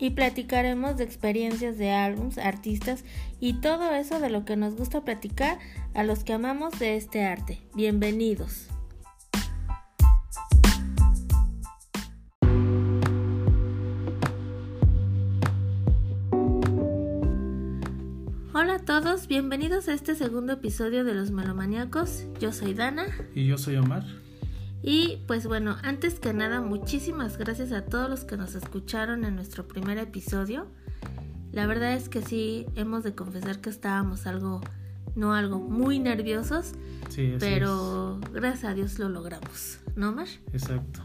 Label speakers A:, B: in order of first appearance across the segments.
A: Y platicaremos de experiencias de álbums, artistas y todo eso de lo que nos gusta platicar a los que amamos de este arte. Bienvenidos. Hola a todos, bienvenidos a este segundo episodio de Los Melomaníacos. Yo soy Dana.
B: Y yo soy Omar.
A: Y pues bueno, antes que nada, muchísimas gracias a todos los que nos escucharon en nuestro primer episodio. La verdad es que sí, hemos de confesar que estábamos algo, no algo, muy nerviosos.
B: Sí,
A: pero gracias a Dios lo logramos, ¿no, Mar?
B: Exacto.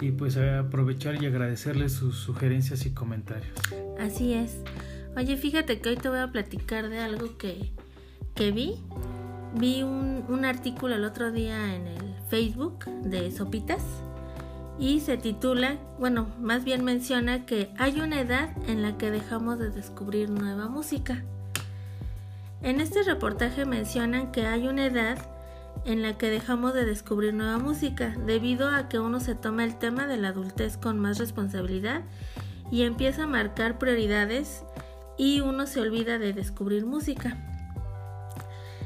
B: Y pues aprovechar y agradecerles sus sugerencias y comentarios.
A: Así es. Oye, fíjate que hoy te voy a platicar de algo que, que vi. Vi un, un artículo el otro día en el Facebook de Sopitas y se titula, bueno, más bien menciona que hay una edad en la que dejamos de descubrir nueva música. En este reportaje mencionan que hay una edad en la que dejamos de descubrir nueva música debido a que uno se toma el tema de la adultez con más responsabilidad y empieza a marcar prioridades y uno se olvida de descubrir música.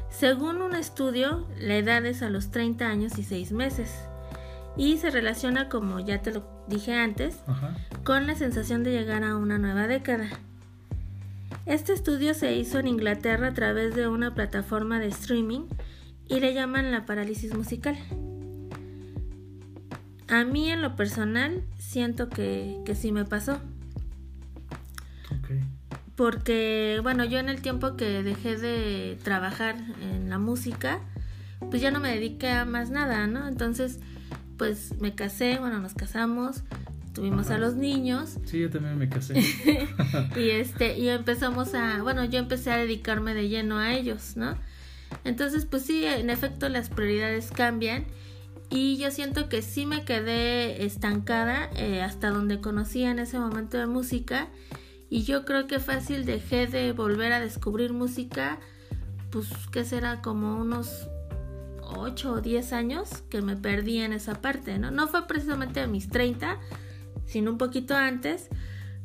A: Según un estudio, la edad es a los 30 años y 6 meses y se relaciona, como ya te lo dije antes,
B: Ajá.
A: con la sensación de llegar a una nueva década. Este estudio se hizo en Inglaterra a través de una plataforma de streaming y le llaman la parálisis musical. A mí en lo personal siento que, que sí me pasó. Porque, bueno, yo en el tiempo que dejé de trabajar en la música, pues ya no me dediqué a más nada, ¿no? Entonces, pues me casé, bueno, nos casamos, tuvimos
B: Ajá.
A: a los niños
B: Sí, yo también me casé.
A: y este y empezamos a, bueno, yo empecé a dedicarme de lleno a ellos, ¿no? Entonces, pues sí, en efecto las prioridades cambian y yo siento que sí me quedé estancada eh, hasta donde conocía en ese momento de música y yo creo que fácil dejé de volver a descubrir música, pues que será como unos 8 o 10 años que me perdí en esa parte, ¿no? No fue precisamente a mis 30, sino un poquito antes,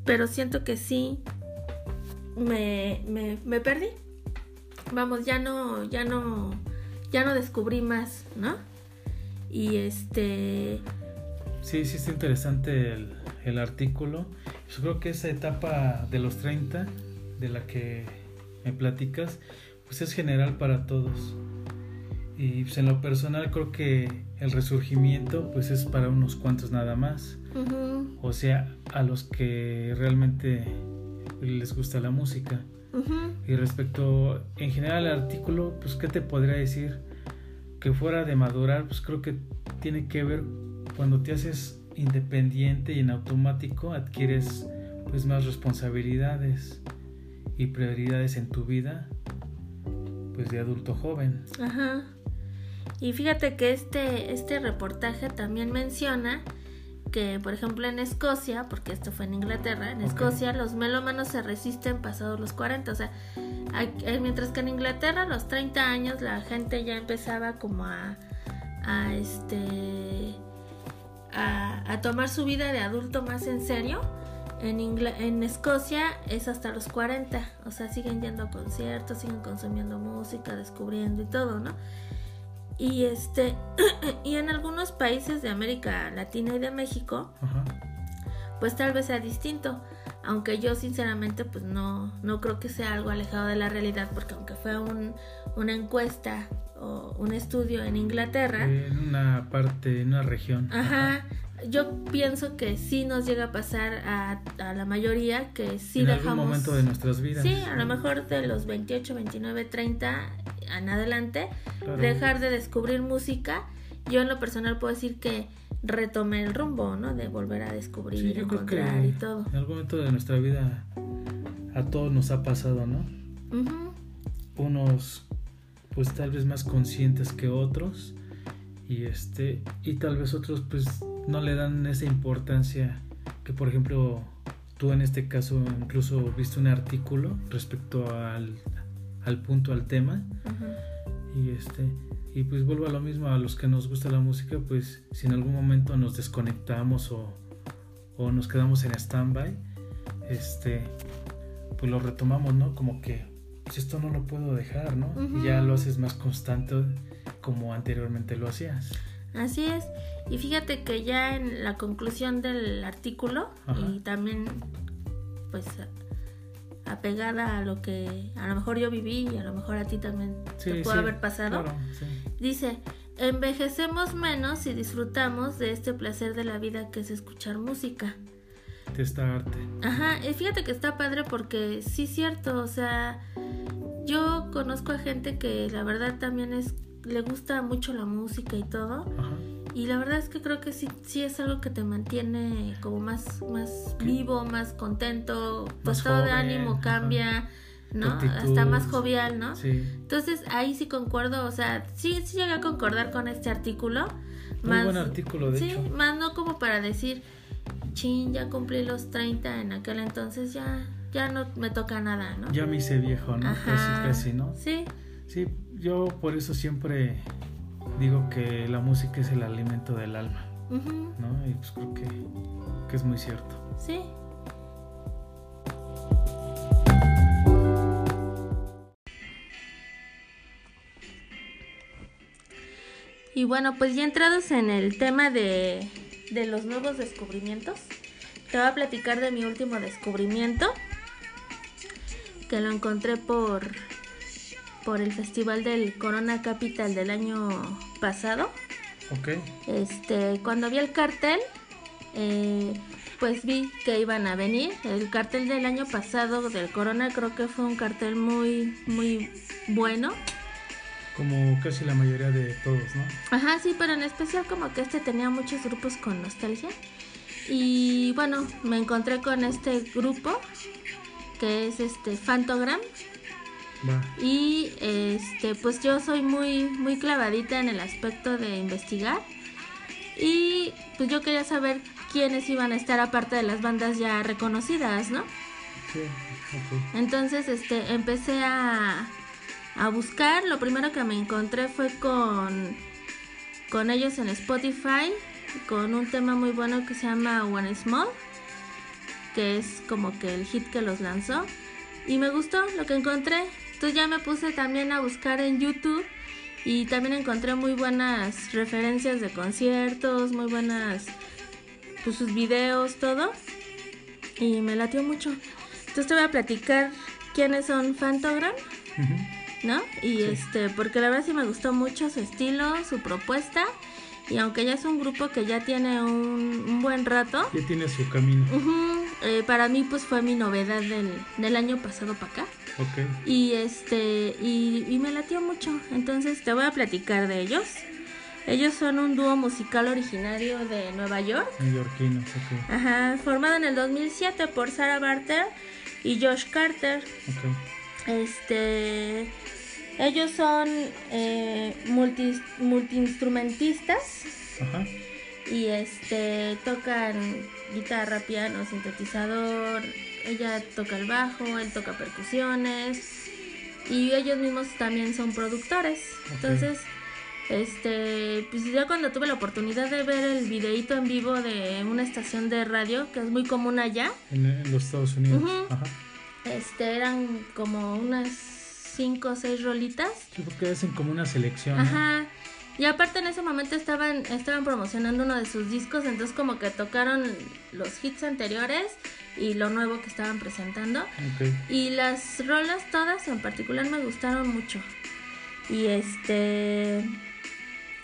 A: pero siento que sí me, me, me perdí. Vamos, ya no, ya no, ya no descubrí más, ¿no? Y este,
B: Sí, sí está interesante el, el artículo. Yo creo que esa etapa de los 30 de la que me platicas, pues es general para todos. Y pues en lo personal creo que el resurgimiento pues es para unos cuantos nada más. O sea, a los que realmente les gusta la música. Y respecto en general al artículo, pues qué te podría decir que fuera de madurar, pues creo que tiene que ver cuando te haces independiente y en automático adquieres pues más responsabilidades y prioridades en tu vida pues de adulto joven.
A: ajá. Y fíjate que este, este reportaje también menciona que, por ejemplo, en Escocia, porque esto fue en Inglaterra, en. Escocia los melómanos se resisten pasados los 40, o sea, eh, mientras que en Inglaterra a los 30 años la gente ya empezaba como a, a este a, a tomar su vida de adulto más en serio. En, Ingla- en Escocia es hasta los 40, o sea, siguen yendo a conciertos, siguen consumiendo música, descubriendo y todo, ¿no? Y este y en algunos países de América Latina y de México, pues tal vez sea distinto, aunque yo sinceramente pues no no creo que sea algo alejado de la realidad, porque aunque fue un, una encuesta o un estudio en Inglaterra,
B: En una parte, en una región.
A: Ajá. Yo pienso que sí nos llega a pasar a, a la mayoría que sí
B: en
A: dejamos.
B: algún momento de nuestras vidas.
A: Sí, a lo mejor de los 28, 29, 30 en adelante,
B: Claro.
A: dejar de descubrir música. Yo en lo personal puedo decir que retomé el rumbo, ¿no? De volver a descubrir,
B: Sí, yo creo que
A: encontrar y todo.
B: en algún momento de nuestra vida a todos nos ha pasado, ¿no? Unos pues tal vez más conscientes que otros. Y este y tal vez otros pues no le dan esa importancia que por ejemplo tú en este caso incluso viste un artículo respecto al, al punto al tema. Y este y pues vuelvo a lo mismo a los que nos gusta la música pues si en algún momento nos desconectamos o, o nos quedamos en stand-by este pues lo retomamos no como que pues esto no lo puedo dejar no y ya lo haces más constante como anteriormente lo hacías
A: Así es. Y fíjate que ya en la conclusión del artículo y también pues apegada a lo que a lo mejor yo viví y a lo mejor a ti también te puede haber pasado. dice, envejecemos menos y disfrutamos de este placer de la vida que es escuchar música.
B: De esta arte.
A: Ajá, y fíjate que está padre porque sí es cierto, o sea, yo conozco a gente que la verdad también es le gusta mucho la música y todo. Y la verdad es que creo que sí, sí es algo que te mantiene como más, más vivo, más contento, tu estado de ánimo cambia, ¿no? Hasta más jovial, ¿no? Entonces ahí sí concuerdo, o sea, sí, sí llegué a concordar con este artículo.
B: Muy buen artículo, de
A: sí, más no como para decir, chin, ya cumplí los 30 en aquel entonces, ya, ya no me toca nada, ¿no?
B: Ya me hice viejo, ¿no? Casi, casi, ¿no?
A: Sí.
B: Sí, yo por eso siempre digo que la música es el alimento del alma, ¿no? Y pues creo que, que es muy cierto.
A: Sí. Y bueno, pues ya entrados en el tema de, de los nuevos descubrimientos, te voy a platicar de mi último descubrimiento, que lo encontré por por el festival del Corona Capital del año pasado.
B: Ok.
A: Este, cuando vi el cartel, eh, pues vi que iban a venir. El cartel del año pasado del Corona creo que fue un cartel muy, muy bueno.
B: Como casi la mayoría de todos, ¿no?
A: Ajá, sí, pero en especial como que este tenía muchos grupos con nostalgia. Y bueno, me encontré con este grupo que es este Fantogram y este, pues yo soy muy, muy clavadita en el aspecto de investigar. Y pues yo quería saber quiénes iban a estar aparte de las bandas ya reconocidas, ¿no?
B: Sí,
A: Entonces, este, empecé a, a buscar. Lo primero que me encontré fue con, con ellos en Spotify, con un tema muy bueno que se llama One Small, que es como que el hit que los lanzó. Y me gustó lo que encontré. Entonces ya me puse también a buscar en YouTube y también encontré muy buenas referencias de conciertos, muy buenas pues sus videos, todo. Y me latió mucho. Entonces te voy a platicar quiénes son Fantogram, ¿no? Y este, porque la verdad sí me gustó mucho su estilo, su propuesta. Y aunque ya es un grupo que ya tiene un, buen rato.
B: Ya tiene su camino.
A: Eh, para mí pues fue mi novedad del, del año pasado para acá. Y este, y, me latió mucho. Entonces te voy a platicar de ellos. Ellos son un dúo musical originario de Nueva York.
B: Neoyorquinos, ok.
A: Ajá, formado en el 2007 por Sarah Barter y Josh Carter. Este, ellos son eh, multi, multiinstrumentistas. Ajá. Y este, tocan guitarra, piano, sintetizador, ella toca el bajo, él toca percusiones. Y ellos mismos también son productores. Entonces, este, pues yo cuando tuve la oportunidad de ver el videíto en vivo de una estación de radio que es muy común allá.
B: En, los Estados Unidos,
A: este eran como unas cinco o seis rolitas.
B: Sí, porque hacen como una selección.
A: Ajá. Y aparte en ese momento estaban, estaban promocionando uno de sus discos, entonces como que tocaron los hits anteriores y lo nuevo que estaban presentando. Y las rolas todas en particular me gustaron mucho. Y este...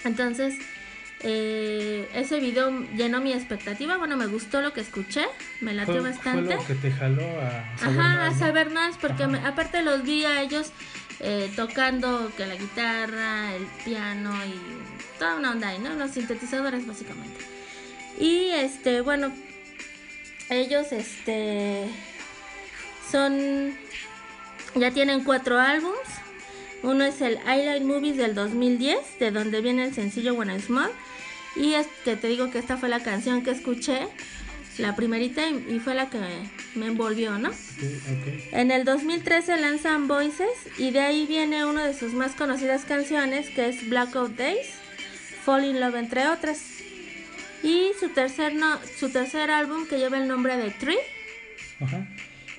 A: Entonces, eh, ese video llenó mi expectativa. Bueno, me gustó lo que escuché, me latió bastante.
B: Fue lo que te jaló a
A: saber más, a saber más, porque aparte los vi a ellos eh, tocando que la guitarra, el piano y toda una onda ahí, ¿no? Los sintetizadores básicamente. Y este, bueno, ellos este son ya tienen cuatro álbums. Uno es el Highlight Movies del 2010, de donde viene el sencillo When I'm Small. Y este, te digo que esta fue la canción que escuché, la primerita, y, fue la que me, envolvió, ¿no? En el 2013 lanzan Voices y de ahí viene una de sus más conocidas canciones, que es Blackout Days, Fall in Love, entre otras. Y su tercer, no, su tercer álbum que lleva el nombre de Tree.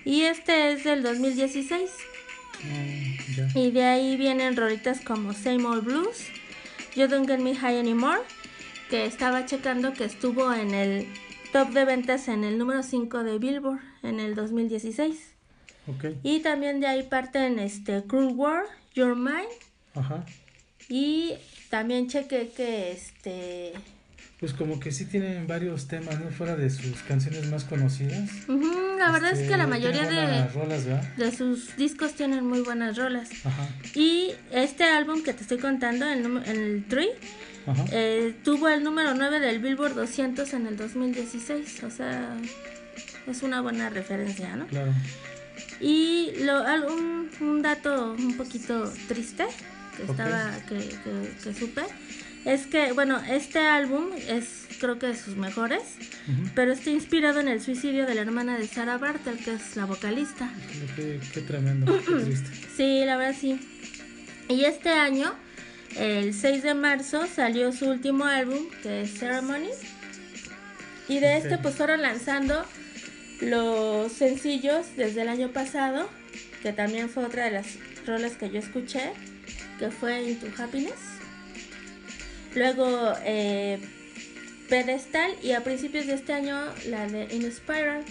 A: Y este es del 2016. Mm, y de ahí vienen rolitas como Same Old Blues, You Don't Get Me High Anymore, que estaba checando que estuvo en el top de ventas en el número 5 de Billboard en el 2016. Y también de ahí parten este Cruel War, Your Mind. Ajá. Y también chequé que este
B: pues como que sí tienen varios temas, ¿no? Fuera de sus canciones más conocidas.
A: la verdad es que la este, mayoría de, de sus discos tienen muy buenas rolas. Ajá. Y este álbum que te estoy contando, el, el Tree, eh, tuvo el número 9 del Billboard 200 en el 2016. O sea, es una buena referencia, ¿no? Claro. Y lo, un, un dato un poquito triste que estaba, que, que, que supe es que, bueno, este álbum es creo que de sus mejores, pero está inspirado en el suicidio de la hermana de Sarah Bartel, que es la vocalista.
B: Qué, tremendo, qué triste.
A: Sí, la verdad sí. Y este año, el 6 de marzo, salió su último álbum, que es Ceremony. Y de este pues fueron lanzando los sencillos desde el año pasado, que también fue otra de las rolas que yo escuché, que fue Into Happiness. Luego eh, Pedestal y a principios de este año la de Inspiral.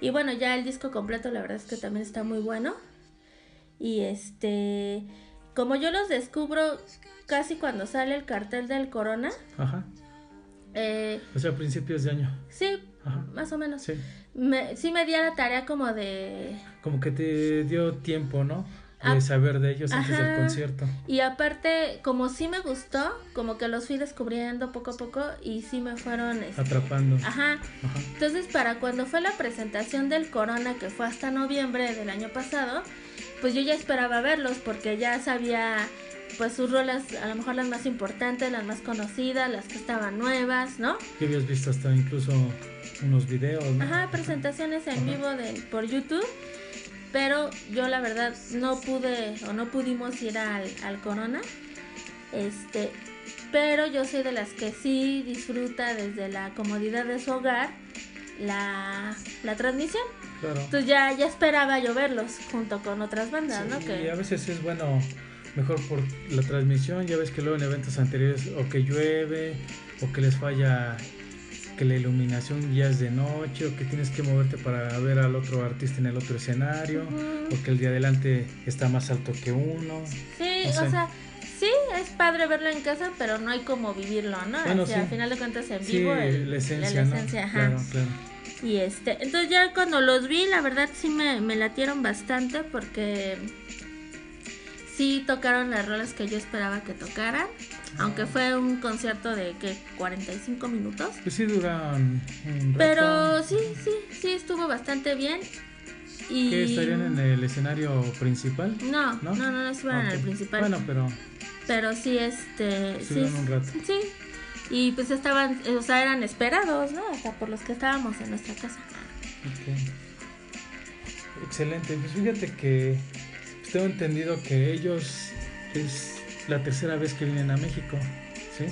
A: Y bueno, ya el disco completo la verdad es que también está muy bueno. Y este, como yo los descubro casi cuando sale el cartel del Corona. Ajá.
B: Eh, o sea, a principios de año.
A: Sí, más o menos. Sí. Me, sí me di a la tarea como de...
B: Como que te dio tiempo, ¿no? de saber de ellos antes del concierto.
A: Y aparte, como sí me gustó, como que los fui descubriendo poco a poco y sí me fueron
B: este, atrapando.
A: Ajá. Entonces, para cuando fue la presentación del Corona, que fue hasta noviembre del año pasado, pues yo ya esperaba verlos porque ya sabía pues sus rolas, a lo mejor las más importantes, las más conocidas, las que estaban nuevas, ¿no?
B: Que habías visto hasta incluso unos videos, ¿no?
A: Ajá, presentaciones en vivo de, por YouTube pero yo la verdad no pude o no pudimos ir al, Corona. Este, pero yo soy de las que sí disfruta desde la comodidad de su hogar la, transmisión. Entonces ya, ya esperaba yo verlos junto con otras bandas, ¿no?
B: Que... Y a veces es bueno, mejor por la transmisión, ya ves que luego en eventos anteriores o que llueve o que les falla que la iluminación ya es de noche o que tienes que moverte para ver al otro artista en el otro escenario o que el de adelante está más alto que uno.
A: Sí, o sea, sí, es padre verlo en casa, pero no hay como vivirlo, ¿no? o sea, al final de cuentas en vivo.
B: la esencia, ¿no? Claro, claro.
A: Y este, entonces ya cuando los vi, la verdad sí me, me latieron bastante porque sí tocaron las rolas que yo esperaba que tocaran. Aunque fue un concierto de que 45 minutos.
B: Pues sí duran
A: Pero sí, sí, sí estuvo bastante bien.
B: Y... ¿Qué estarían en el escenario principal?
A: No, no, no, no, estuvieron en el principal.
B: Bueno, pero
A: pero sí este
B: sí, un rato.
A: Sí. Y pues estaban, o sea, eran esperados, ¿no? O sea, por los que estábamos en nuestra casa.
B: Excelente. Pues fíjate que tengo entendido que ellos es la tercera vez que vienen a México, ¿sí?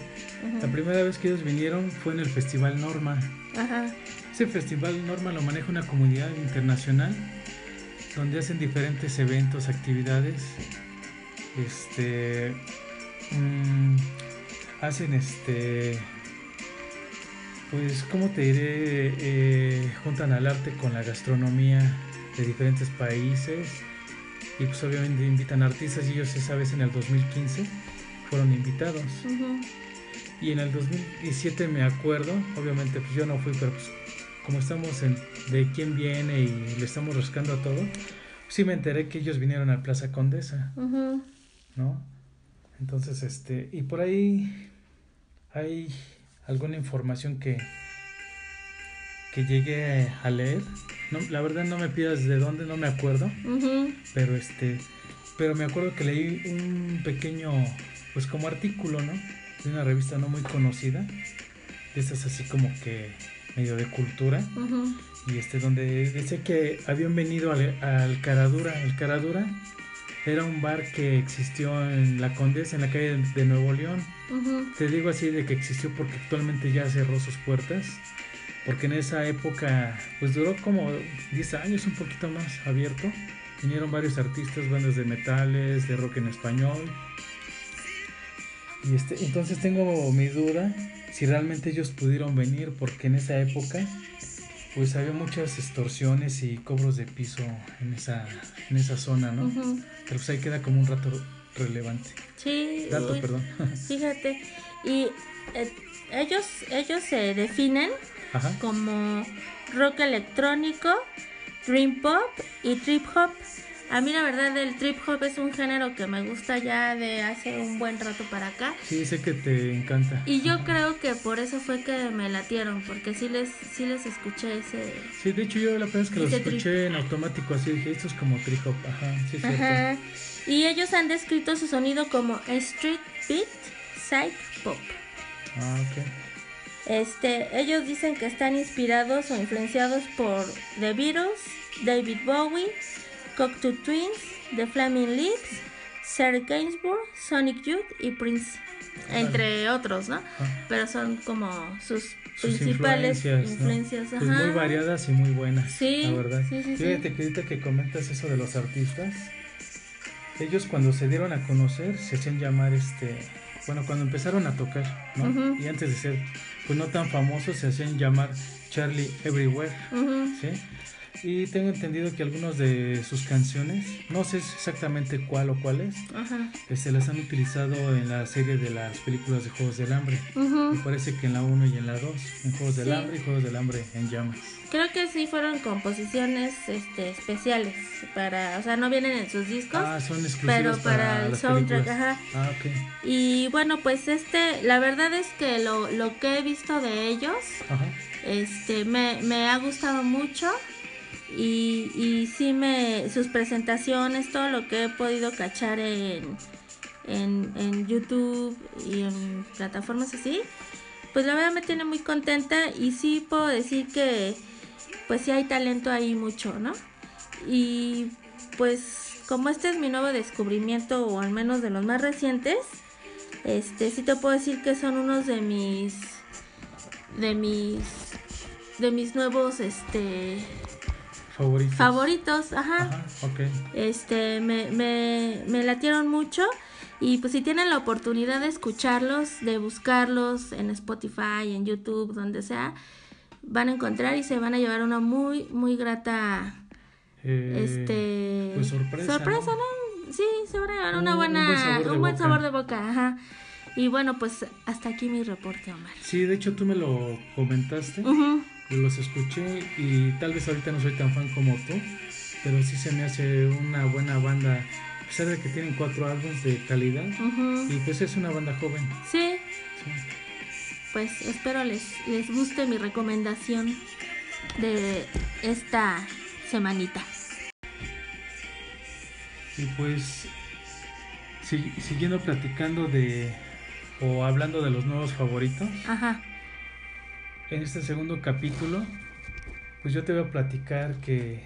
B: La primera vez que ellos vinieron fue en el Festival Norma. Ese Festival Norma lo maneja una comunidad internacional donde hacen diferentes eventos, actividades. Este mm, hacen este pues cómo te diré eh, juntan al arte con la gastronomía de diferentes países y pues obviamente invitan artistas y ellos esa vez en el 2015 fueron invitados. Y en el 2017 me acuerdo, obviamente pues yo no fui, pero pues como estamos en de quién viene y le estamos rascando a todo, pues, sí me enteré que ellos vinieron al Plaza Condesa, ¿no? Entonces, este, y por ahí hay alguna información que, que llegué a leer. No, la verdad no me pidas de dónde, no me acuerdo. Pero este, pero me acuerdo que leí un pequeño, pues como artículo, ¿no? De una revista no muy conocida, de esas así como que medio de cultura, y este donde decía que habían venido al, al Caradura. El Caradura era un bar que existió en la Condesa, en la calle de Nuevo León. Te digo así de que existió porque actualmente ya cerró sus puertas. Porque en esa época, pues duró como 10 años, un poquito más abierto. Vinieron varios artistas, bandas de metales, de rock en español. Y este, entonces tengo mi duda si realmente ellos pudieron venir, porque en esa época, pues había muchas extorsiones y cobros de piso en esa, en esa zona, ¿no? Pero pues ahí queda como un rato relevante.
A: Sí,
B: Dato,
A: uy,
B: perdón.
A: fíjate. Y eh, ellos, ellos se definen
B: Ajá.
A: como rock electrónico, dream pop y trip hop. A mí la verdad el trip hop es un género que me gusta ya de hace un buen rato para acá.
B: Sí, sé que te encanta.
A: Y yo creo que por eso fue que me latieron, porque sí les, sí les escuché ese...
B: Sí, de hecho yo la primera vez que los
A: trip.
B: escuché en automático así dije, esto es como trip hop, ajá, sí es cierto.
A: Ajá. Y ellos han descrito su sonido como street beat, psych pop.
B: Ah, ok.
A: Este, ellos dicen que están inspirados o influenciados por The Beatles, David Bowie, Cocteau Twins, The Flaming Lips, Serge Gainsbourg, Sonic Youth y Prince, entre otros, ¿no?
B: Ah,
A: Pero son como sus,
B: sus
A: principales
B: influencias, ¿no?
A: influencias.
B: Pues
A: ajá.
B: muy variadas y muy buenas,
A: Sí,
B: la verdad.
A: sí, sí.
B: Fíjate que ahorita que comentas eso de los artistas, ellos cuando se dieron a conocer se hacían llamar este, bueno, cuando empezaron a tocar, ¿no?
A: Ujú.
B: Y antes de ser, pues no tan famosos, se hacían llamar Charlie Everywhere.
A: Ujú.
B: ¿sí? Y tengo entendido que algunas de sus canciones, no sé exactamente cuál o cuáles,
A: Ajá.
B: se las han utilizado en la serie de las películas de Juegos del Hambre.
A: Ujú.
B: Me parece que en la 1 y en la 2, en Juegos del
A: Sí.
B: Hambre y Juegos del Hambre en llamas.
A: Creo que sí fueron composiciones este, especiales para, o sea, no vienen en sus discos,
B: Ah, son
A: pero para, el
B: las
A: soundtrack, ajá.
B: Ah, ok.
A: Y bueno, pues este, la verdad es que lo, lo que he visto de ellos,
B: Ajá.
A: este, me, me ha gustado mucho y, sí me, sus presentaciones, todo lo que he podido cachar en, en, en YouTube y en plataformas así, pues la verdad me tiene muy contenta y sí puedo decir que pues sí hay talento ahí mucho, ¿no? Y pues como este es mi nuevo descubrimiento o al menos de los más recientes, este sí te puedo decir que son unos de mis de mis de mis nuevos este
B: Favoritos.
A: favoritos, ajá.
B: Ajá, ok.
A: Este, me, me, me latieron mucho. Y pues si tienen la oportunidad de escucharlos, de buscarlos en Spotify, en YouTube, donde sea, van a encontrar y se van a llevar una muy, muy grata,
B: Eh,
A: este...
B: pues sorpresa,
A: Sorpresa,
B: ¿no?
A: ¿no? Sí, se van a llevar
B: Un-
A: una
B: un
A: buena,
B: buen sabor de
A: un buen
B: boca.
A: sabor de boca, ajá. Y bueno, pues hasta aquí mi reporte, Omar.
B: Sí, de hecho tú me lo comentaste,
A: Ujú,
B: los escuché y tal vez ahorita no soy tan fan como tú, pero sí se me hace una buena banda, a pesar de que tienen cuatro álbumes de calidad y pues es una banda joven.
A: Sí,
B: sí.
A: pues espero les, les guste mi recomendación de esta semanita.
B: Y pues si- siguiendo platicando de o hablando de los nuevos favoritos,
A: Ajá.
B: En este segundo capítulo, pues yo te voy a platicar que,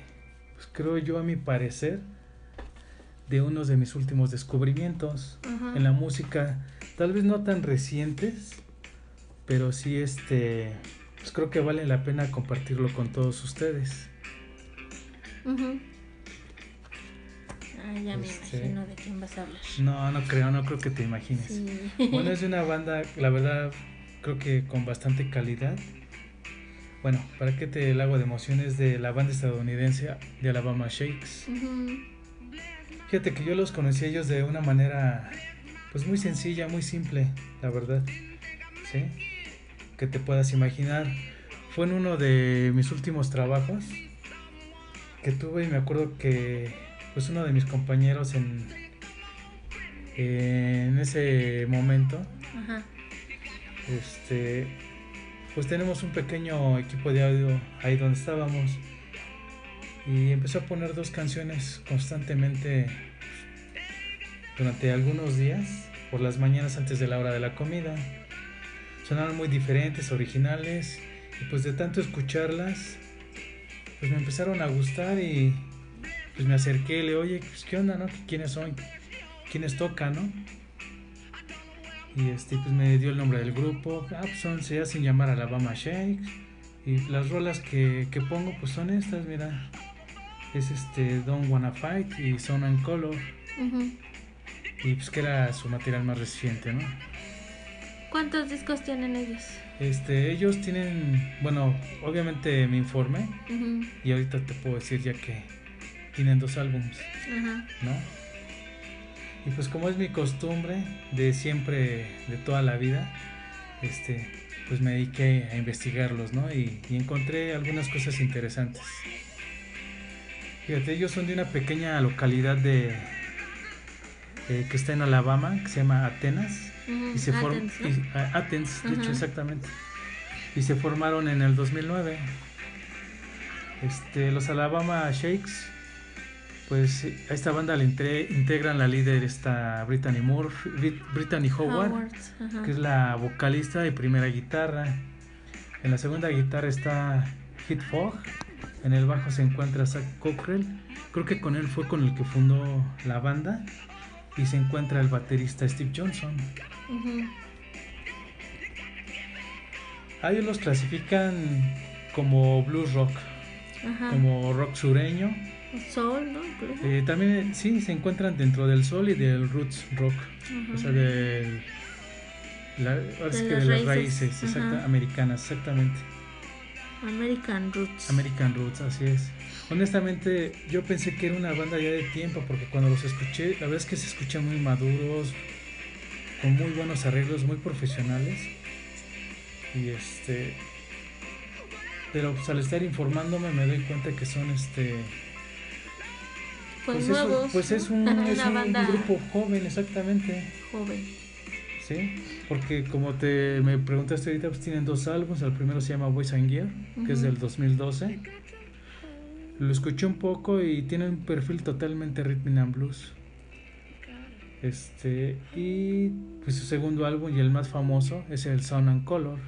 B: pues creo yo a mi parecer, de unos de mis últimos descubrimientos en la música, tal vez no tan recientes, pero sí este, pues creo que vale la pena compartirlo con todos ustedes.
A: Ujú. Ah, ya me
B: Este-
A: imagino de quién vas a hablar.
B: No, no creo, no creo que te imagines.
A: Sí.
B: Bueno, es de una banda, la verdad, creo que con bastante calidad. Bueno, ¿para qué te el agua de emociones de la banda estadounidense de Alabama Shakes? Fíjate que yo los conocí a ellos de una manera, pues muy sencilla, muy simple, la verdad. ¿Sí? Que te puedas imaginar. Fue en uno de mis últimos trabajos que tuve y me acuerdo que, pues uno de mis compañeros en, en ese momento,
A: Ajá.
B: Este, pues tenemos un pequeño equipo de audio ahí donde estábamos y empezó a poner dos canciones constantemente durante algunos días, por las mañanas antes de la hora de la comida. Sonaron muy diferentes, originales, y pues de tanto escucharlas, pues me empezaron a gustar y pues me acerqué, le oye, pues, ¿qué onda, no? ¿Quiénes son? ¿Quiénes tocan, no? Y este, pues me dio el nombre del grupo. Ah, pues son, se hacen llamar Alabama Shakes. Y las rolas que, que pongo, pues son estas, mira. Es este Don't Wanna Fight y Son and Color. Y pues que era su material más reciente, ¿no?
A: ¿Cuántos discos tienen ellos?
B: Este, ellos tienen, bueno, obviamente me informé y ahorita te puedo decir ya que tienen dos álbumes, ¿no? Y pues como es mi costumbre de siempre, de toda la vida, este, pues me dediqué a investigarlos, ¿no? Y, encontré algunas cosas interesantes. Fíjate, ellos son de una pequeña localidad de eh, que está en Alabama, que se llama Atenas. y se Athens, Athens, de hecho, exactamente. Y se formaron en el 2009. Este, los Alabama Shakes pues a esta banda le integran la líder esta Brittany Moore, Brittany Howard, que es la vocalista y primera guitarra. En la segunda guitarra está Hit Fogg. En el bajo se encuentra Zach Cockrell. Creo que con él fue con el que fundó la banda. Y se encuentra el baterista Steve Johnson. ellos los clasifican como blues rock, como rock sureño
A: Sol, ¿no?
B: Eh, también sí, se encuentran dentro del sol y del roots rock. O sea, de, la, de, las raíces, americanas, exactamente.
A: American Roots.
B: American Roots, así es. Honestamente, yo pensé que era una banda ya de tiempo, porque cuando los escuché, la verdad es que se escuchan muy maduros, con muy buenos arreglos, muy profesionales. Y este. Pero pues, al estar informándome me doy cuenta que son este
A: pues, nuevos.
B: pues es un, es un, grupo joven, exactamente.
A: Joven.
B: Sí, porque como te me preguntaste ahorita, pues tienen dos álbumes. El primero se llama Boys and Gear, que es del 2012. Lo escuché un poco y tiene un perfil totalmente rhythm and blues. Este, y pues su segundo álbum y el más famoso es el Sound and Color.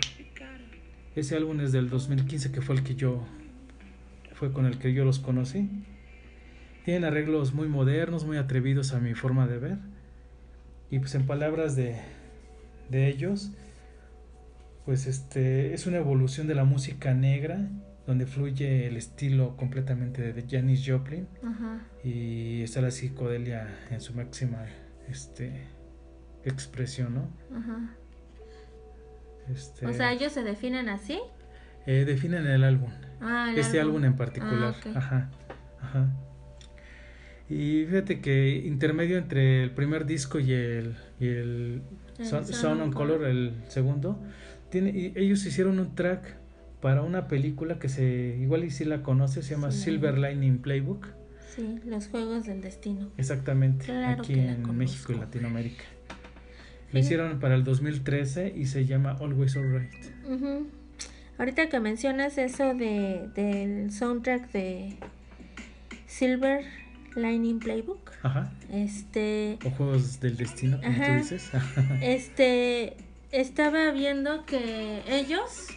B: Ese álbum es del 2015 que fue el que yo fue con el que yo los conocí. Tienen arreglos muy modernos, muy atrevidos a mi forma de ver. Y pues en palabras de, de ellos, pues este es una evolución de la música negra donde fluye el estilo completamente de Janis Joplin y está la psicodelia en su máxima este expresión, ¿no?
A: Este, o sea, ellos se definen así.
B: Eh, definen el álbum. Ah, este álbum, en particular. Ah, ajá. Ajá. Y fíjate que intermedio entre el primer disco y el, y el, Sound, on Color, el segundo, tiene, y ellos hicieron un track para una película que se igual y si la conoces, se llama Silver Lining Playbook.
A: Sí, los juegos del destino.
B: Exactamente, aquí en México y Latinoamérica. Lo hicieron para el 2013 y se llama Always Alright.
A: Ahorita que mencionas eso de, del soundtrack de Silver Lightning Playbook.
B: Ajá.
A: Este.
B: O Juegos del Destino, como tú dices.
A: este. Estaba viendo que ellos.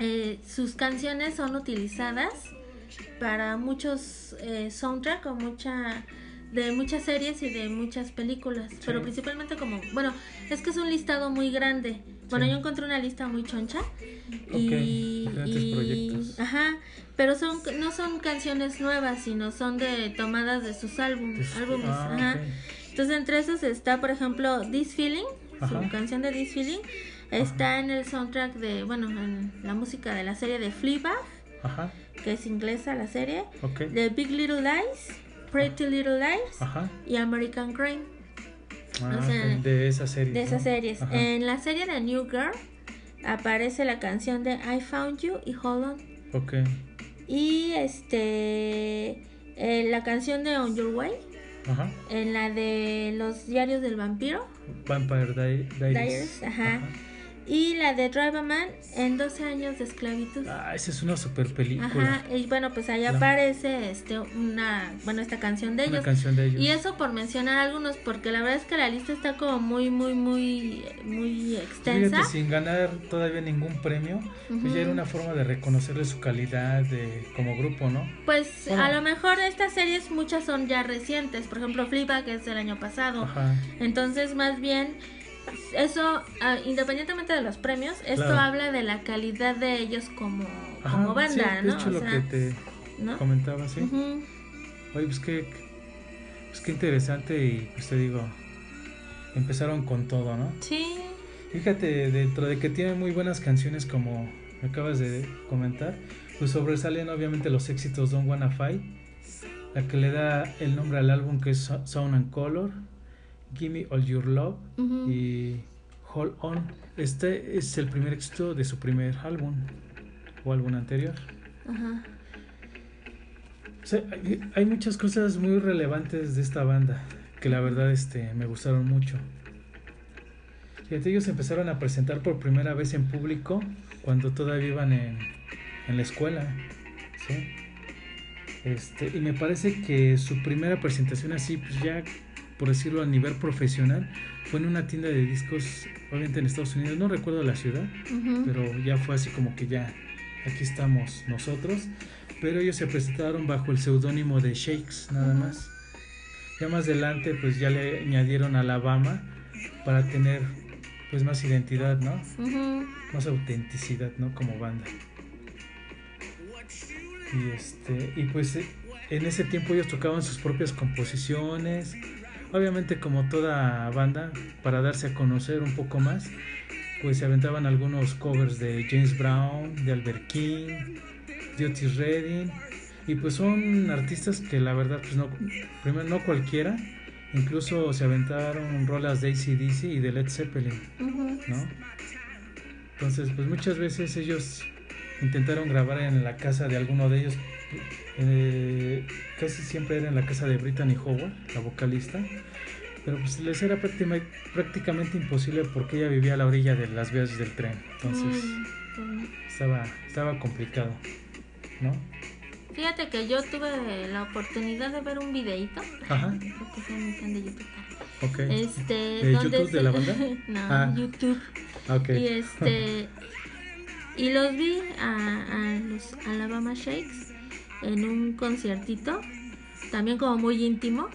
A: Eh, sus canciones son utilizadas para muchos eh, soundtrack o mucha de muchas series y de muchas películas, pero principalmente como, bueno, es que es un listado muy grande. Bueno, yo encontré una lista muy choncha y,
B: y
A: ajá, pero son no son canciones nuevas, sino son de tomadas de sus álbumes, álbumes, ah, ajá. Entonces entre esos está, por ejemplo, This Feeling, su canción de This Feeling. Está en el soundtrack de, bueno, en la música de la serie de Fleabag, ajá. que es inglesa la serie, de Big Little Lies, Pretty Little Lies y American Crime.
B: Ah, de esas series.
A: De esas series. En la serie de New Girl aparece la canción de I Found You y Hold On.
B: Ok.
A: Y este. Eh, la canción de On Your Way. Ajá. En la de los diarios del vampiro.
B: Vampire Diaries.
A: Diaries ajá. Y la de Drive a Man en 12 años de esclavitud.
B: Ah, esa es una super película.
A: Ajá, y bueno, pues ahí aparece este una bueno, esta canción de ellos.
B: Una canción de ellos.
A: Y eso por mencionar algunos porque la verdad es que la lista está como muy muy muy muy extensa.
B: Fíjate, sin ganar todavía ningún premio, pues ya era una forma de reconocerle su calidad de como grupo, ¿no?
A: Pues a lo mejor estas series muchas son ya recientes, por ejemplo, Fleabag es del año pasado.
B: Ajá.
A: Entonces, más bien eso, ah, independientemente de los premios, esto habla de la calidad de ellos como, como banda,
B: sí,
A: de
B: hecho, lo que te comentaba, sí. Oye, pues qué, pues qué interesante y pues te digo, empezaron con todo, ¿no?
A: Sí.
B: Fíjate, dentro de que tiene muy buenas canciones como me acabas de comentar, pues sobresalen obviamente los éxitos Don't Wanna Fight, la que le da el nombre al álbum que es Sound and Color Gimme All Your Love y Hold On. Este es el primer éxito de su primer álbum o álbum anterior. hay, muchas cosas muy relevantes de esta banda que la verdad este, me gustaron mucho. Fíjate, ellos empezaron a presentar por primera vez en público cuando todavía iban en, en la escuela. Este, y me parece que su primera presentación así, pues ya por decirlo a nivel profesional, fue en una tienda de discos, obviamente en Estados Unidos, no recuerdo la ciudad, pero ya fue así como que ya aquí estamos nosotros, pero ellos se presentaron bajo el seudónimo de Shakes, nada más. Ya más adelante pues ya le añadieron Alabama para tener pues más identidad, ¿no? Más autenticidad, ¿no? Como banda. Y este, y pues en ese tiempo ellos tocaban sus propias composiciones, Obviamente como toda banda, para darse a conocer un poco más, pues se aventaban algunos covers de James Brown, de Albert King, de Otis Redding, y pues son artistas que la verdad, pues no, primero no cualquiera, incluso se aventaron rolas de ACDC y de Led Zeppelin, ¿no? Entonces, pues muchas veces ellos intentaron grabar en la casa de alguno de ellos eh, casi siempre era en la casa de Brittany Howard, la vocalista, pero pues les era prácticamente imposible porque ella vivía a la orilla de las vías del tren, entonces estaba, estaba complicado, ¿no?
A: Fíjate que yo tuve la oportunidad de ver un videito. Ajá. Porque soy muy fan de YouTube.
B: Okay.
A: Este,
B: ¿De YouTube de la banda?
A: no, ah. YouTube. Okay. Y este y los vi a, a los Alabama Shakes en un conciertito, también como muy íntimo.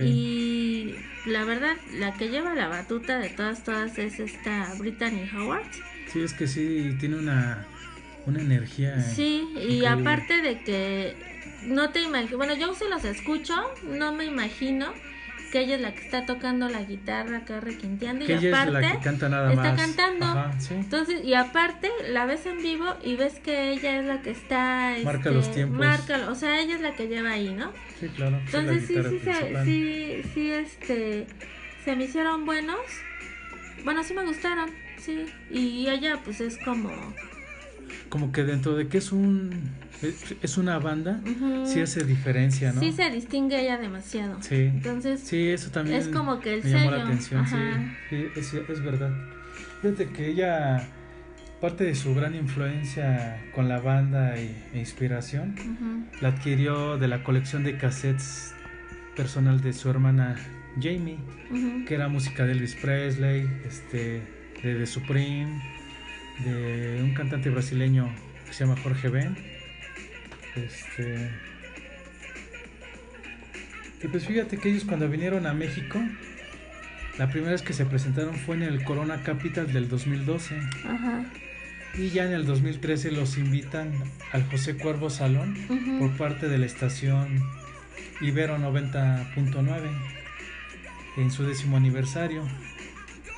A: Y la verdad, la que lleva la batuta de todas, todas es esta Brittany Howard.
B: Sí, es que sí, tiene una, una energía.
A: Sí, y aparte de que no te imagino, bueno, yo se los escucho, no me imagino que ella es la que está tocando la guitarra acá requinteando y aparte
B: es la que canta nada
A: está cantando. Entonces y aparte la ves en vivo y ves que ella es la que está
B: marca los este, tiempos.
A: marca o sea ella es la que lleva ahí no
B: sí claro
A: entonces sí sí sí sí este se me hicieron buenos. Bueno sí me gustaron sí. Y ella pues es como
B: como que dentro de que es un es una banda, sí hace diferencia, ¿no?
A: Sí se distingue ella demasiado.
B: Sí.
A: Entonces,
B: sí, eso también
A: es como que el
B: me llamó la atención, sí, es, es, verdad. Fíjate que ella, parte de su gran influencia con la banda e, inspiración, la adquirió de la colección de cassettes personal de su hermana Jamie, que era música de Elvis Presley, este, de The Supreme, de un cantante brasileño que se llama Jorge Ben este. Y pues fíjate que ellos cuando vinieron a México, la primera vez que se presentaron fue en el Corona Capital del 2012. Ajá. Y ya en el 2013 los invitan al José Cuervo Salón por parte de la estación Ibero 90.9 en su décimo aniversario.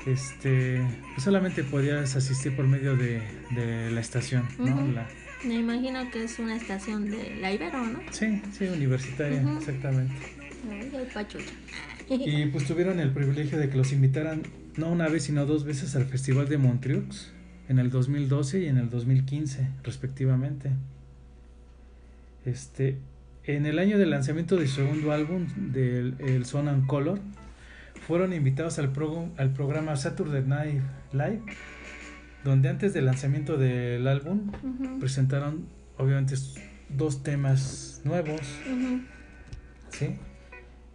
B: Este, pues solamente podías asistir por medio de, la estación, ¿no? La,
A: me imagino que es una estación de la Ibero, ¿no?
B: Sí, sí, universitaria, exactamente. y pues tuvieron el privilegio de que los invitaran no una vez, sino dos veces al Festival de Montreux en el 2012 y en el 2015, respectivamente. Este, en el año del lanzamiento de su segundo álbum, del el Son and Color, fueron invitados al, al programa Saturday Night Live donde antes del lanzamiento del álbum presentaron obviamente dos temas nuevos. ¿sí?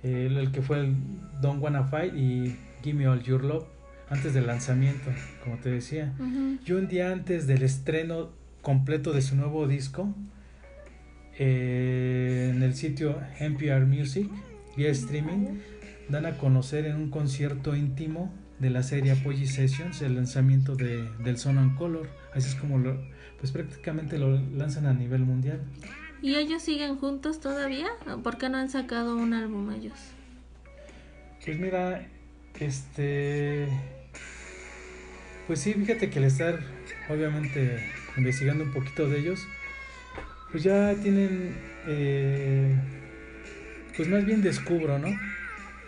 B: El, el que fue el Don't Wanna Fight y Give Me All Your Love antes del lanzamiento, como te decía.
A: Ujú.
B: Y un día antes del estreno completo de su nuevo disco, eh, en el sitio NPR Music, vía streaming, dan a conocer en un concierto íntimo de la serie Apogee Sessions el lanzamiento de, del Son and Color. Así es como lo, pues prácticamente lo lanzan a nivel mundial.
A: ¿Y ellos siguen juntos todavía? ¿Por qué no han sacado un álbum ellos?
B: Pues mira, este. Pues sí, fíjate que al estar, obviamente, investigando un poquito de ellos, pues ya tienen. eh, pues más bien descubro, ¿no?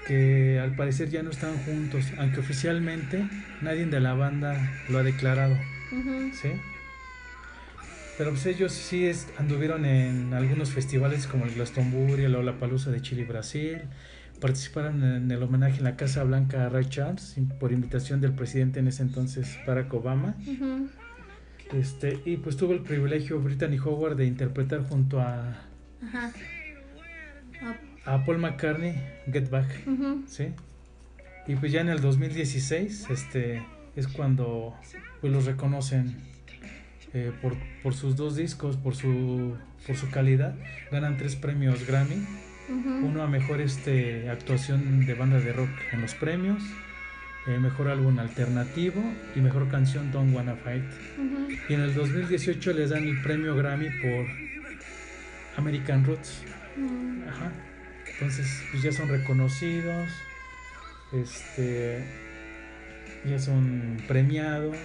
B: Que al parecer ya no están juntos, aunque oficialmente nadie de la banda lo ha declarado. ¿sí? Pero pues ellos sí es- anduvieron en algunos festivales como el Glastonbury, el Lollapalooza de Chile y Brasil, participaron en el homenaje en la Casa Blanca a Ray Charles por invitación del presidente en ese entonces Barack Obama. Este, y pues tuvo el privilegio Brittany Howard de interpretar junto a,
A: Ajá.
B: A Paul McCartney Get Back,
A: Ujú.
B: ¿sí? Y pues ya en el 2016 este, es cuando pues los reconocen eh, por, por sus dos discos, por su, por su calidad. Ganan tres premios Grammy. Uno a mejor este, actuación de banda de rock en los premios, eh, mejor álbum alternativo y mejor canción Don't Wanna Fight. Y en el 2018 les dan el premio Grammy por American Roots.
A: Mm.
B: Ajá. Entonces pues ya son reconocidos, este, ya son premiados.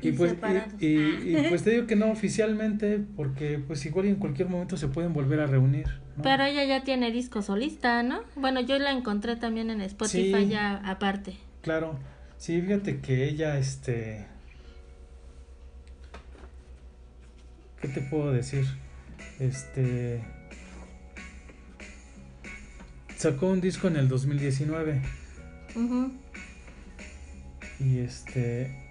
B: Y
A: Y
B: pues, y, y- y, pues te digo que no oficialmente, porque pues igual en cualquier momento se pueden volver a reunir. ¿no?
A: Pero ella ya tiene disco solista, ¿no? Bueno, yo la encontré también en Spotify
B: Sí.
A: ya aparte.
B: Claro, sí, fíjate que ella, este... ¿Qué te puedo decir? Este... Sacó un disco en el 2019
A: Ujú.
B: y este...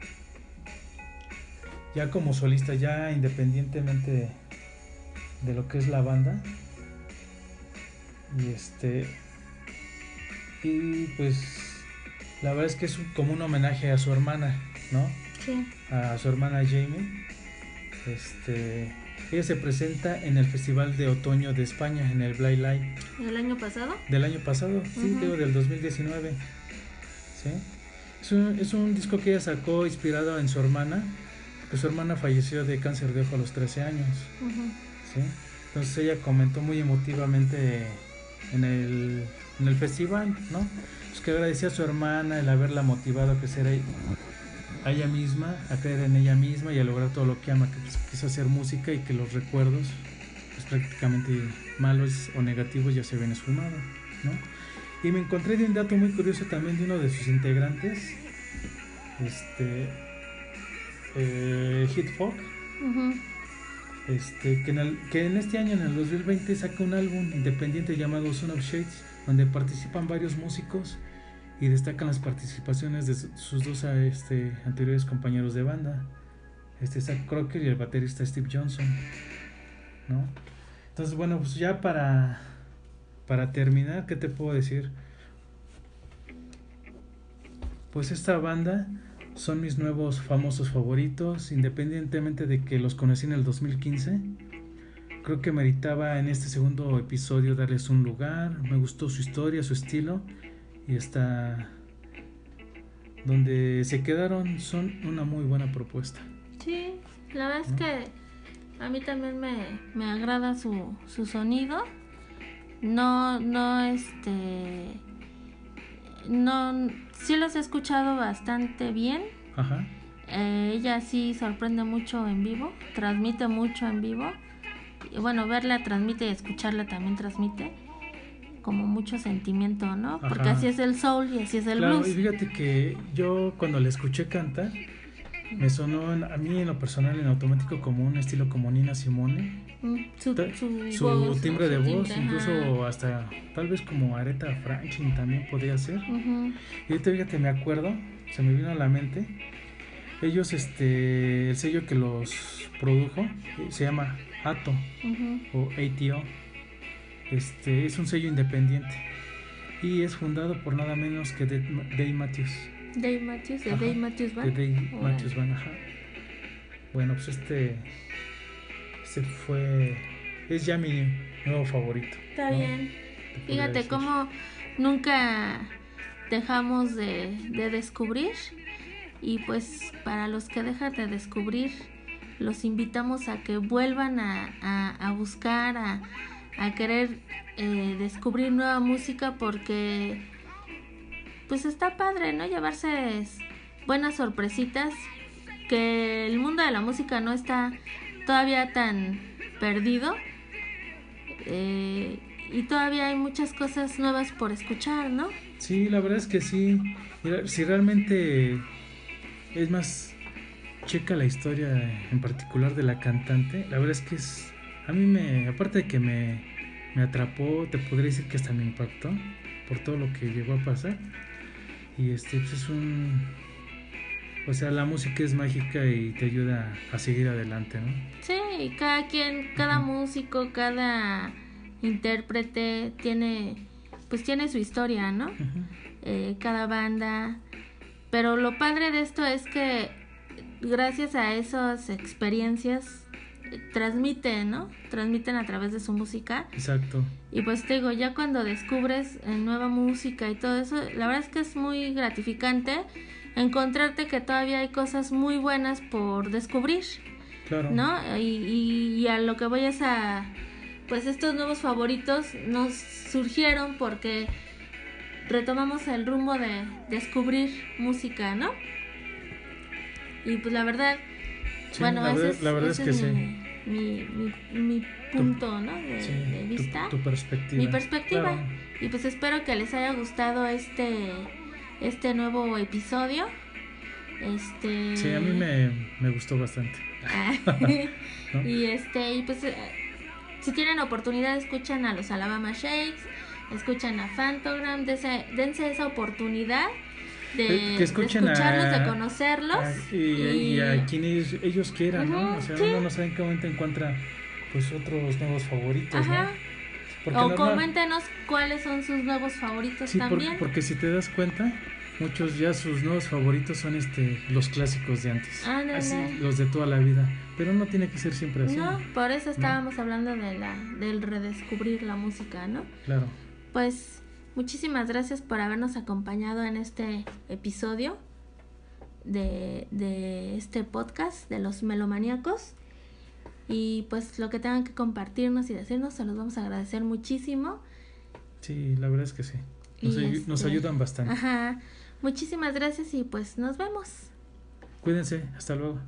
B: Ya como solista, ya independientemente de, lo que es la banda. Y este... Y pues... La verdad es que es como un homenaje a su hermana, ¿no?
A: Sí.
B: a su hermana Jamie. Este, ella se presenta en el Festival de Otoño de España, en el Blind Light,
A: ¿El año pasado?
B: del año pasado, sí, digo, del 2019. ¿sí? Es, un, es un disco que ella sacó inspirado en su hermana, que su hermana falleció de cáncer de ojo a los 13 años. ¿sí? Entonces ella comentó muy emotivamente en el, en el festival, ¿no? Pues que agradecía a su hermana el haberla motivado a crecer ahí- a ella misma, a creer en ella misma y a lograr todo lo que ama, que pues, quiso hacer música y que los recuerdos, pues prácticamente malos o negativos ya se habían esfumado, ¿no? Y me encontré de un dato muy curioso también de uno de sus integrantes, este, eh, Hit Folk,
A: Ujú.
B: este, que, en el- que en este año, en el 2020, saca un álbum independiente llamado Son of Shades, donde participan varios músicos y destacan las participaciones de su- sus dos ah, este, anteriores compañeros de banda, este Zach Crocker y el baterista Steve Johnson, ¿no? Entonces, bueno, pues ya para, para terminar, ¿qué te puedo decir? Pues esta banda son mis nuevos famosos favoritos, independientemente de que los conocí en el 2015. Creo que meritaba en este segundo episodio darles un lugar. Me gustó su historia, su estilo y hasta donde se quedaron son una muy buena propuesta.
A: Sí, la verdad es que a mí también me, me agrada su, su sonido. No, no, este. No, sí los he escuchado bastante bien.
B: Ajá.
A: Eh, ella sí sorprende mucho en vivo, transmite mucho en vivo. Y bueno, verla transmite y escucharla también transmite como mucho sentimiento, ¿no? Porque
B: Ajá.
A: así es el soul y así es el
B: Claro, y
A: blues.
B: fíjate que yo cuando la escuché cantar, me sonó en- a mí en lo personal en automático como un estilo como Nina Simone.
A: Mm, Su,
B: Ta-
A: su
B: Su
A: voz,
B: timbre de
A: Su
B: voz,
A: timbre,
B: incluso hasta tal vez como Aretha Franklin también podría ser. Y ahorita fíjate, me acuerdo, se me vino a la mente Ellos, este, el sello que los produjo eh, se llama ATO o ATO. Este, es un sello independiente y es fundado por nada menos que Dave Dave Matthews.
A: Dave Matthews, de Dave Matthews
B: de
A: Band.
B: Dave
A: Órale.
B: Matthews Band, ajá. Bueno, pues este, este fue, es ya mi nuevo favorito.
A: Está
B: ¿no?
A: bien. Fíjate cómo nunca dejamos de, de descubrir y pues para los que dejan de descubrir los invitamos a que vuelvan a, a- a buscar, a, a querer eh, descubrir nueva música porque pues está padre, ¿no? Llevarse buenas sorpresitas, que el mundo de la música no está todavía tan perdido eh, y todavía hay muchas cosas nuevas por escuchar, ¿no?
B: Sí, la verdad es que sí. Si realmente es más, checa la historia en particular de la cantante, la verdad es que es, a mí me, aparte de que me, me atrapó, te podría decir que hasta me impactó por todo lo que llegó a pasar. Y este, pues es un, o sea, la música es mágica y te ayuda a seguir adelante, ¿no?
A: Sí, cada quien, cada músico, cada intérprete tiene, pues tiene su historia, ¿no? Eh, cada banda. Pero lo padre de esto es que gracias a esas experiencias transmiten, ¿no? Transmiten a través de su música.
B: Exacto.
A: Y pues te digo, ya cuando descubres eh, nueva música y todo eso, la verdad es que es muy gratificante encontrarte que todavía hay cosas muy buenas por descubrir,
B: Claro.
A: ¿no? Y, y- y a lo que voy es a, pues estos nuevos favoritos nos surgieron porque retomamos el rumbo de descubrir música, ¿no? Y pues la verdad,
B: Sí,
A: bueno,
B: la
A: ese es,
B: la verdad
A: ese
B: es que
A: es
B: sí.
A: mi, mi, punto, ¿no? De,
B: Sí,
A: de
B: tu-
A: vista.
B: Tu, perspectiva.
A: Mi perspectiva.
B: Claro.
A: Y pues espero que les haya gustado este este nuevo episodio. Este
B: Sí, a mí me, me gustó bastante. ¿no?
A: y este y pues eh, si tienen oportunidad escuchan a los Alabama Shakes, escuchan a Fantogram, dense, dense esa oportunidad de,
B: Que- que
A: de
B: escuchen a-
A: escucharlos, de conocerlos
B: Ah, y, y a quienes ellos quieran, ¿no? O sea,
A: sí.
B: uno no sabe en qué momento encuentra pues otros nuevos favoritos,
A: Ajá.
B: ¿no? Porque
A: o
B: normal-
A: coméntenos cuáles son sus nuevos favoritos
B: sí, por-
A: también.
B: porque si te das cuenta, muchos ya sus nuevos favoritos son este los clásicos de antes,
A: Ándale.
B: así, los de toda la vida, pero no tiene que ser siempre así.
A: No, por eso estábamos hablando de la del redescubrir la música, ¿no?
B: Claro.
A: Pues muchísimas gracias por habernos acompañado en este episodio de, de este podcast de los melomaníacos. Y pues lo que tengan que compartirnos y decirnos, se los vamos a agradecer muchísimo.
B: Sí, la verdad es que sí. Nos, nos
A: este-
B: ayudan bastante.
A: Ajá. Muchísimas gracias y pues nos vemos.
B: Cuídense, hasta luego.